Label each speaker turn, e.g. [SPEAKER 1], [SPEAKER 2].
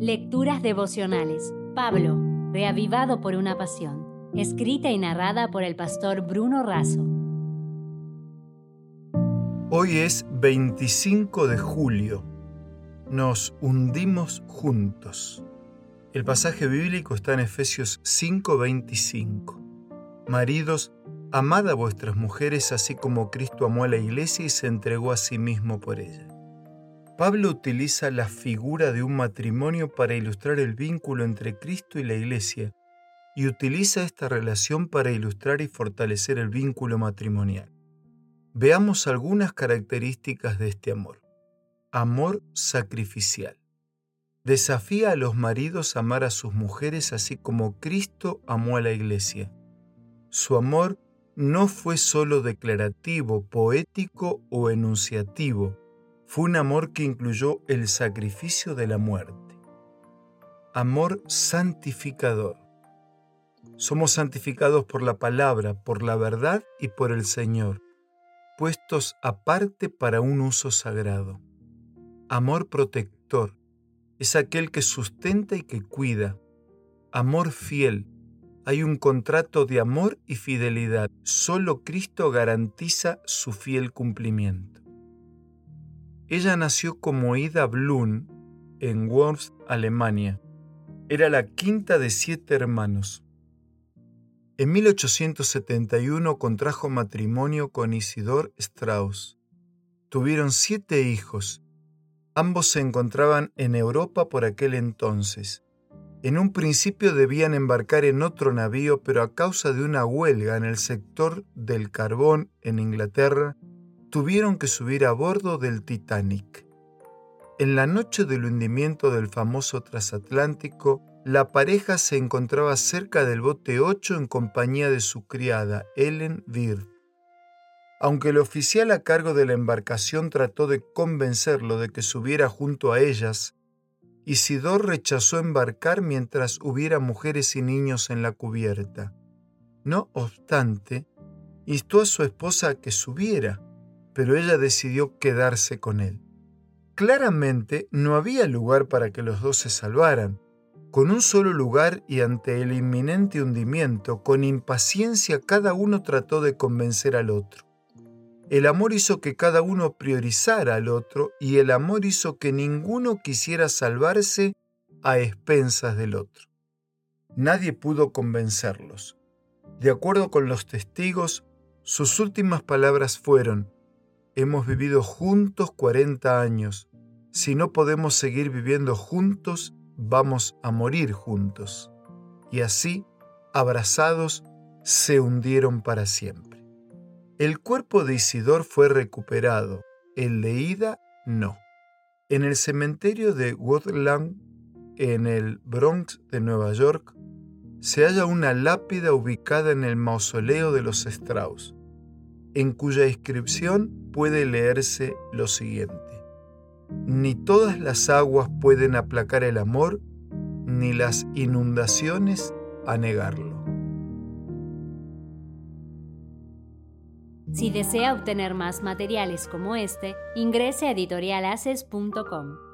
[SPEAKER 1] Lecturas devocionales. Pablo, reavivado por una pasión. Escrita y narrada por el pastor Bruno Razo.
[SPEAKER 2] Hoy es 25 de julio. Nos hundimos juntos. El pasaje bíblico está en Efesios 5:25. Maridos, amad a vuestras mujeres así como Cristo amó a la iglesia y se entregó a sí mismo por ella. Pablo utiliza la figura de un matrimonio para ilustrar el vínculo entre Cristo y la Iglesia y utiliza esta relación para ilustrar y fortalecer el vínculo matrimonial. Veamos algunas características de este amor. Amor sacrificial. Desafía a los maridos a amar a sus mujeres así como Cristo amó a la Iglesia. Su amor no fue solo declarativo, poético o enunciativo, fue un amor que incluyó el sacrificio de la muerte. Amor santificador. Somos santificados por la palabra, por la verdad y por el Señor, puestos aparte para un uso sagrado. Amor protector. Es aquel que sustenta y que cuida. Amor fiel. Hay un contrato de amor y fidelidad. Solo Cristo garantiza su fiel cumplimiento. Ella nació como Ida Blum en Worms, Alemania. Era la quinta de siete hermanos. En 1871 contrajo matrimonio con Isidor Strauss. Tuvieron siete hijos. Ambos se encontraban en Europa por aquel entonces. En un principio debían embarcar en otro navío, pero a causa de una huelga en el sector del carbón en Inglaterra, tuvieron que subir a bordo del Titanic. En la noche del hundimiento del famoso transatlántico, la pareja se encontraba cerca del bote 8 en compañía de su criada, Ellen Bird. Aunque el oficial a cargo de la embarcación trató de convencerlo de que subiera junto a ellas, Isidor rechazó embarcar mientras hubiera mujeres y niños en la cubierta. No obstante, instó a su esposa a que subiera, pero ella decidió quedarse con él. Claramente no había lugar para que los dos se salvaran. Con un solo lugar y ante el inminente hundimiento, con impaciencia cada uno trató de convencer al otro. El amor hizo que cada uno priorizara al otro y el amor hizo que ninguno quisiera salvarse a expensas del otro. Nadie pudo convencerlos. De acuerdo con los testigos, sus últimas palabras fueron, Hemos vivido juntos 40 años. Si no podemos seguir viviendo juntos, vamos a morir juntos. Y así, abrazados, se hundieron para siempre. El cuerpo de Isidor fue recuperado, el de Ida no. En el cementerio de Woodland, en el Bronx de Nueva York, se halla una lápida ubicada en el mausoleo de los Strauss en cuya inscripción puede leerse lo siguiente. Ni todas las aguas pueden aplacar el amor, ni las inundaciones anegarlo.
[SPEAKER 1] Si desea obtener más materiales como este, ingrese a editorialaces.com.